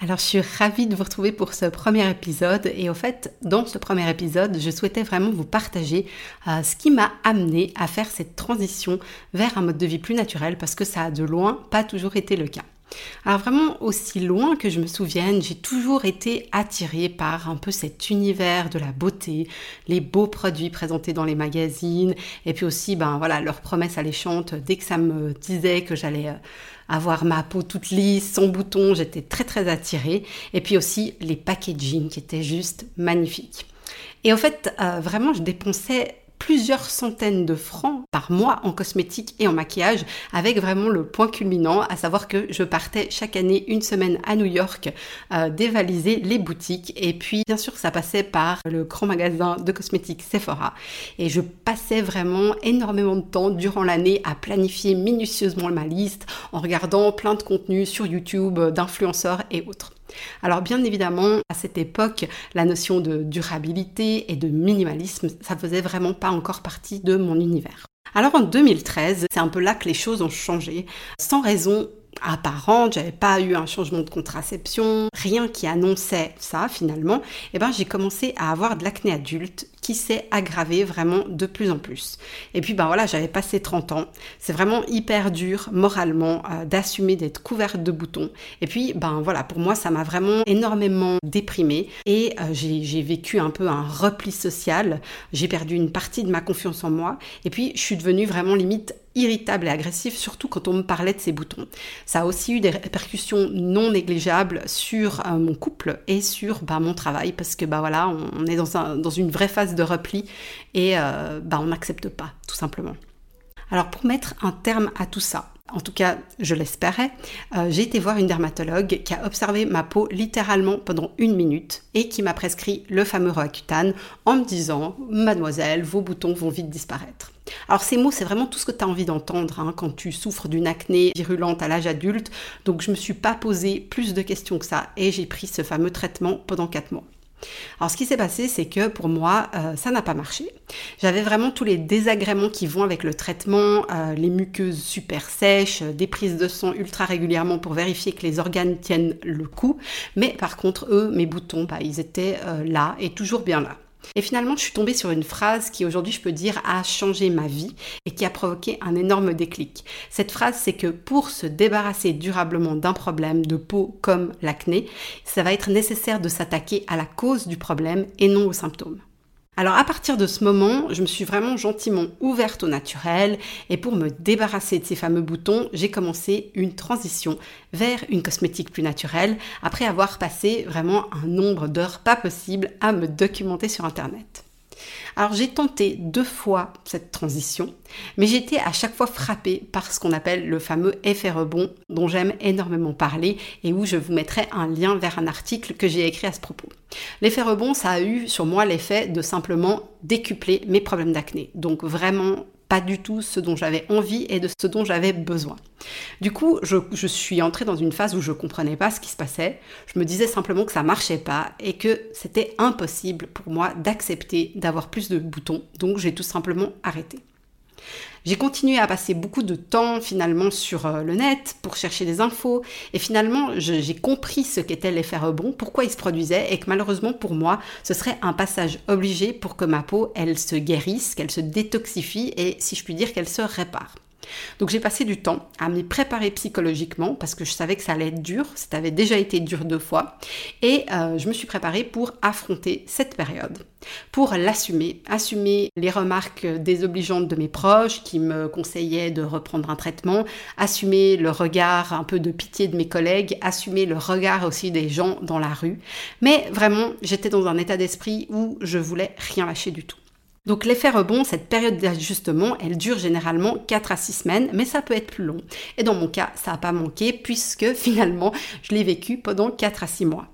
Alors je suis ravie de vous retrouver pour ce premier épisode et au fait dans ce premier épisode je souhaitais vraiment vous partager euh, ce qui m'a amené à faire cette transition vers un mode de vie plus naturel parce que ça a de loin pas toujours été le cas. Alors vraiment aussi loin que je me souvienne, j'ai toujours été attirée par un peu cet univers de la beauté, les beaux produits présentés dans les magazines et puis aussi ben voilà leurs promesses alléchantes dès que ça me disait que j'allais euh, avoir ma peau toute lisse, sans boutons, j'étais très très attirée. Et puis aussi les packaging qui étaient juste magnifiques. Et en fait, euh, vraiment, je dépensais plusieurs centaines de francs par mois en cosmétiques et en maquillage, avec vraiment le point culminant, à savoir que je partais chaque année une semaine à New York euh, dévaliser les boutiques. Et puis, bien sûr, ça passait par le grand magasin de cosmétiques Sephora. Et je passais vraiment énormément de temps durant l'année à planifier minutieusement ma liste en regardant plein de contenus sur YouTube d'influenceurs et autres. Alors bien évidemment, à cette époque, la notion de durabilité et de minimalisme, ça faisait vraiment pas encore partie de mon univers. Alors en 2013, c'est un peu là que les choses ont changé, sans raison apparente, j'avais pas eu un changement de contraception, rien qui annonçait ça finalement, et eh ben j'ai commencé à avoir de l'acné adulte s'est aggravé vraiment de plus en plus. Et puis ben voilà, j'avais passé 30 ans. C'est vraiment hyper dur moralement euh, d'assumer d'être couverte de boutons. Et puis ben voilà, pour moi ça m'a vraiment énormément déprimée et euh, j'ai vécu un peu un repli social. J'ai perdu une partie de ma confiance en moi et puis je suis devenue vraiment limite irritable et agressif, surtout quand on me parlait de ces boutons. Ça a aussi eu des répercussions non négligeables sur euh, mon couple et sur ben, mon travail, parce que bah voilà, on, est dans une vraie phase de repli et euh, bah, on n'accepte pas, tout simplement. Alors pour mettre un terme à tout ça, en tout cas je l'espérais, euh, j'ai été voir une dermatologue qui a observé ma peau littéralement pendant une minute et qui m'a prescrit le fameux Roaccutane en me disant Mademoiselle, vos boutons vont vite disparaître. Alors ces mots, c'est vraiment tout ce que tu as envie d'entendre hein, quand tu souffres d'une acné virulente à l'âge adulte. Donc je me suis pas posé plus de questions que ça et j'ai pris ce fameux traitement pendant 4 mois. Alors ce qui s'est passé, c'est que pour moi, euh, ça n'a pas marché. J'avais vraiment tous les désagréments qui vont avec le traitement, euh, les muqueuses super sèches, des prises de sang ultra régulièrement pour vérifier que les organes tiennent le coup. Mais par contre, eux, mes boutons, bah, ils étaient euh, là et toujours bien là. Et finalement, je suis tombée sur une phrase qui aujourd'hui, je peux dire, a changé ma vie et qui a provoqué un énorme déclic. Cette phrase, c'est que pour se débarrasser durablement d'un problème de peau comme l'acné, ça va être nécessaire de s'attaquer à la cause du problème et non aux symptômes. Alors à partir de ce moment, je me suis vraiment gentiment ouverte au naturel et pour me débarrasser de ces fameux boutons, j'ai commencé une transition vers une cosmétique plus naturelle après avoir passé vraiment un nombre d'heures pas possible à me documenter sur internet. Alors j'ai tenté deux fois cette transition, mais j'étais à chaque fois frappée par ce qu'on appelle le fameux effet rebond dont j'aime énormément parler et où je vous mettrai un lien vers un article que j'ai écrit à ce propos. L'effet rebond, ça a eu sur moi l'effet de simplement décupler mes problèmes d'acné. Donc vraiment pas du tout ce dont j'avais envie et de ce dont j'avais besoin. Du coup, je, suis entrée dans une phase où je comprenais pas ce qui se passait. Je me disais simplement que ça marchait pas et que c'était impossible pour moi d'accepter d'avoir plus de boutons. Donc j'ai tout simplement arrêté. J'ai continué à passer beaucoup de temps finalement sur euh, le net pour chercher des infos et finalement j'ai compris ce qu'était l'effet rebond, pourquoi il se produisait et que malheureusement pour moi ce serait un passage obligé pour que ma peau elle se guérisse, qu'elle se détoxifie et si je puis dire qu'elle se répare. Donc j'ai passé du temps à m'y préparer psychologiquement parce que je savais que ça allait être dur, ça avait déjà été dur deux fois, et euh, je me suis préparée pour affronter cette période, pour l'assumer, assumer les remarques désobligeantes de mes proches qui me conseillaient de reprendre un traitement, assumer le regard un peu de pitié de mes collègues, assumer le regard aussi des gens dans la rue, mais vraiment j'étais dans un état d'esprit où je voulais rien lâcher du tout. Donc l'effet rebond, cette période d'ajustement, elle dure généralement 4 à 6 semaines, mais ça peut être plus long. Et dans mon cas, ça n'a pas manqué puisque finalement, je l'ai vécu pendant 4 à 6 mois.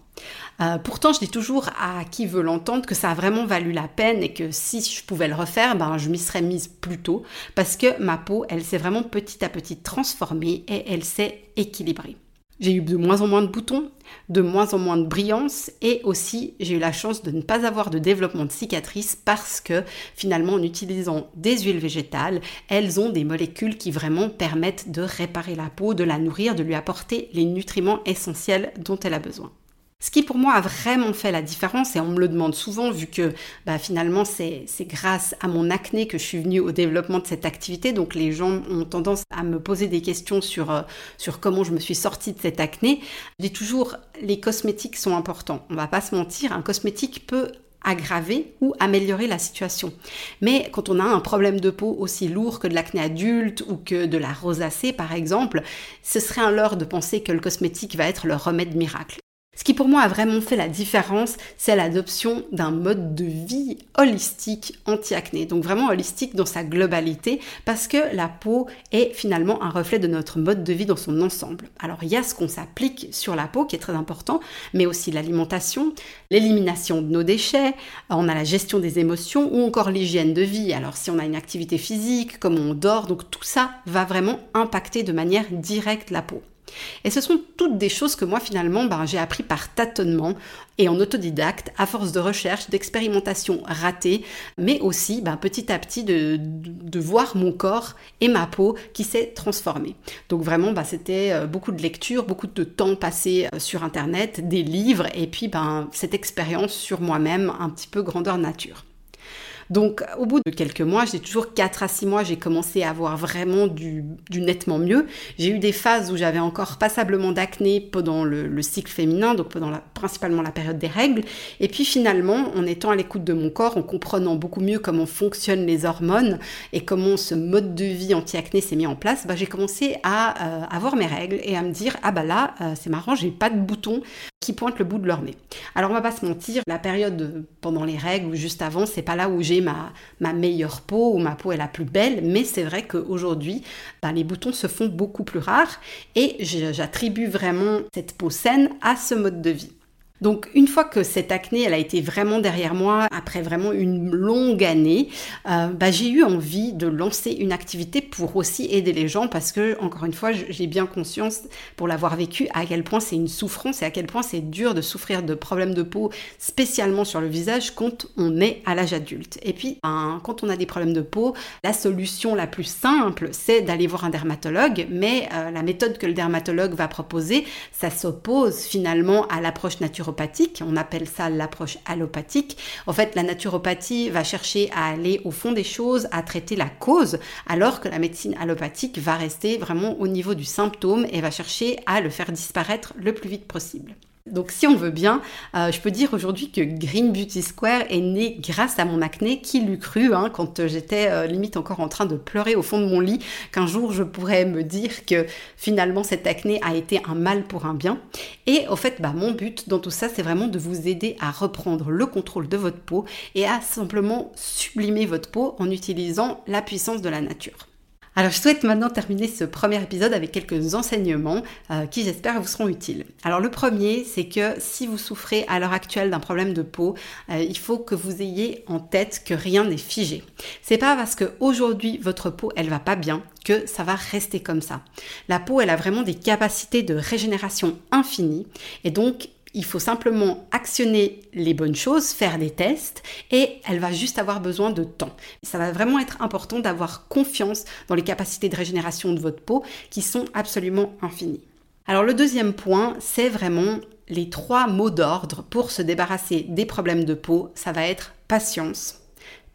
Euh, pourtant, je dis toujours à qui veut l'entendre que ça a vraiment valu la peine et que si je pouvais le refaire, ben, je m'y serais mise plus tôt parce que ma peau, elle s'est vraiment petit à petit transformée et elle s'est équilibrée. J'ai eu de moins en moins de boutons, de moins en moins de brillance et aussi j'ai eu la chance de ne pas avoir de développement de cicatrices parce que finalement en utilisant des huiles végétales, elles ont des molécules qui vraiment permettent de réparer la peau, de la nourrir, de lui apporter les nutriments essentiels dont elle a besoin. Ce qui pour moi a vraiment fait la différence, et on me le demande souvent, vu que bah, finalement c'est grâce à mon acné que je suis venue au développement de cette activité, donc les gens ont tendance à me poser des questions sur, euh, sur comment je me suis sortie de cette acné. Je dis toujours, les cosmétiques sont importants. On va pas se mentir, un cosmétique peut aggraver ou améliorer la situation. Mais quand on a un problème de peau aussi lourd que de l'acné adulte ou que de la rosacée par exemple, ce serait un leurre de penser que le cosmétique va être le remède miracle. Ce qui pour moi a vraiment fait la différence, c'est l'adoption d'un mode de vie holistique anti-acné. Donc vraiment holistique dans sa globalité parce que la peau est finalement un reflet de notre mode de vie dans son ensemble. Alors il y a ce qu'on s'applique sur la peau qui est très important, mais aussi l'alimentation, l'élimination de nos déchets, on a la gestion des émotions ou encore l'hygiène de vie. Alors si on a une activité physique, comment on dort, donc tout ça va vraiment impacter de manière directe la peau. Et ce sont toutes des choses que moi finalement ben, j'ai appris par tâtonnement et en autodidacte à force de recherche, d'expérimentation ratée, mais aussi ben, petit à petit de, voir mon corps et ma peau qui s'est transformée. Donc vraiment ben, c'était euh, beaucoup de lectures, beaucoup de temps passé euh, sur internet, des livres et puis cette expérience sur moi-même un petit peu grandeur nature. Donc au bout de quelques mois, j'ai toujours 4 à 6 mois, j'ai commencé à avoir vraiment du, nettement mieux. J'ai eu des phases où j'avais encore passablement d'acné pendant le, cycle féminin, donc pendant principalement la période des règles. Et puis finalement, en étant à l'écoute de mon corps, en comprenant beaucoup mieux comment fonctionnent les hormones et comment ce mode de vie anti-acné s'est mis en place, bah, j'ai commencé à euh, avoir mes règles et à me dire ah bah là euh, c'est marrant, j'ai pas de boutons qui pointent le bout de leur nez. Alors on va pas se mentir, la période pendant les règles ou juste avant, c'est pas là où j'ai ma, meilleure peau ou ma peau est la plus belle, mais c'est vrai qu'aujourd'hui, ben, les boutons se font beaucoup plus rares et j'attribue vraiment cette peau saine à ce mode de vie. Donc une fois que cette acné, elle a été vraiment derrière moi, après vraiment une longue année, euh, bah, j'ai eu envie de lancer une activité pour aussi aider les gens parce que, encore une fois, j'ai bien conscience, pour l'avoir vécu, à quel point c'est une souffrance et à quel point c'est dur de souffrir de problèmes de peau, spécialement sur le visage, quand on est à l'âge adulte. Et puis, ben, quand on a des problèmes de peau, la solution la plus simple, c'est d'aller voir un dermatologue, mais euh, la méthode que le dermatologue va proposer, ça s'oppose finalement à l'approche naturelle on appelle ça l'approche allopathique. En fait, la naturopathie va chercher à aller au fond des choses, à traiter la cause, alors que la médecine allopathique va rester vraiment au niveau du symptôme et va chercher à le faire disparaître le plus vite possible. Donc si on veut bien, euh, je peux dire aujourd'hui que Green Beauty Square est né grâce à mon acné. Qui l'eût cru hein, quand j'étais euh, limite encore en train de pleurer au fond de mon lit, qu'un jour je pourrais me dire que finalement cette acné a été un mal pour un bien. Et au fait, bah, mon but dans tout ça, c'est vraiment de vous aider à reprendre le contrôle de votre peau et à simplement sublimer votre peau en utilisant la puissance de la nature. Alors je souhaite maintenant terminer ce premier épisode avec quelques enseignements euh, qui j'espère vous seront utiles. Alors le premier, c'est que si vous souffrez à l'heure actuelle d'un problème de peau, euh, il faut que vous ayez en tête que rien n'est figé. C'est pas parce que aujourd'hui votre peau elle va pas bien que ça va rester comme ça. La peau elle a vraiment des capacités de régénération infinies et donc il faut simplement actionner les bonnes choses, faire des tests et elle va juste avoir besoin de temps. Ça va vraiment être important d'avoir confiance dans les capacités de régénération de votre peau qui sont absolument infinies. Alors le deuxième point, c'est vraiment les trois mots d'ordre pour se débarrasser des problèmes de peau. Ça va être patience,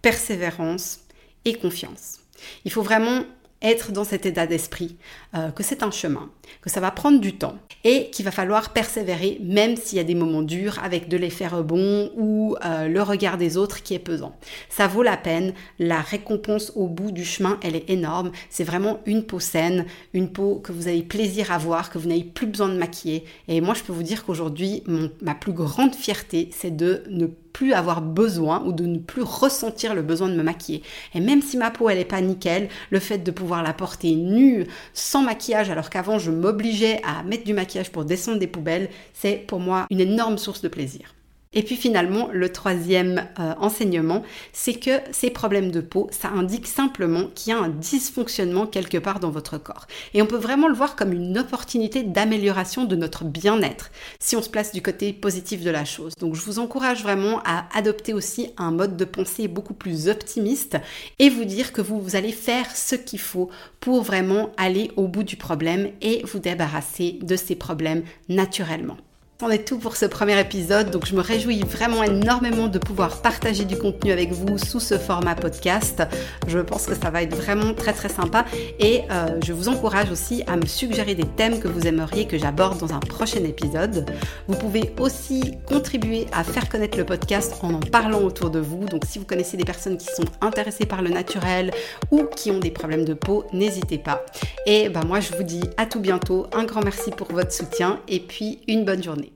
persévérance et confiance. Il faut vraiment être dans cet état d'esprit, euh, que c'est un chemin, que ça va prendre du temps et qu'il va falloir persévérer même s'il y a des moments durs avec de l'effet rebond ou euh, le regard des autres qui est pesant. Ça vaut la peine, la récompense au bout du chemin, elle est énorme. C'est vraiment une peau saine, une peau que vous avez plaisir à voir, que vous n'avez plus besoin de maquiller. Et moi, je peux vous dire qu'aujourd'hui, ma plus grande fierté, c'est de ne avoir besoin ou de ne plus ressentir le besoin de me maquiller. Et même si ma peau elle est pas nickel, le fait de pouvoir la porter nue, sans maquillage, alors qu'avant je m'obligeais à mettre du maquillage pour descendre des poubelles, c'est pour moi une énorme source de plaisir. Et puis finalement, le troisième euh, enseignement, c'est que ces problèmes de peau, ça indique simplement qu'il y a un dysfonctionnement quelque part dans votre corps. Et on peut vraiment le voir comme une opportunité d'amélioration de notre bien-être, si on se place du côté positif de la chose. Donc je vous encourage vraiment à adopter aussi un mode de pensée beaucoup plus optimiste et vous dire que vous, vous allez faire ce qu'il faut pour vraiment aller au bout du problème et vous débarrasser de ces problèmes naturellement. C'en est tout pour ce premier épisode, donc je me réjouis vraiment énormément de pouvoir partager du contenu avec vous sous ce format podcast. Je pense que ça va être vraiment très très sympa et euh, je vous encourage aussi à me suggérer des thèmes que vous aimeriez que j'aborde dans un prochain épisode. Vous pouvez aussi contribuer à faire connaître le podcast en en parlant autour de vous. Donc si vous connaissez des personnes qui sont intéressées par le naturel ou qui ont des problèmes de peau, n'hésitez pas. Et ben moi je vous dis à tout bientôt, un grand merci pour votre soutien et puis une bonne journée.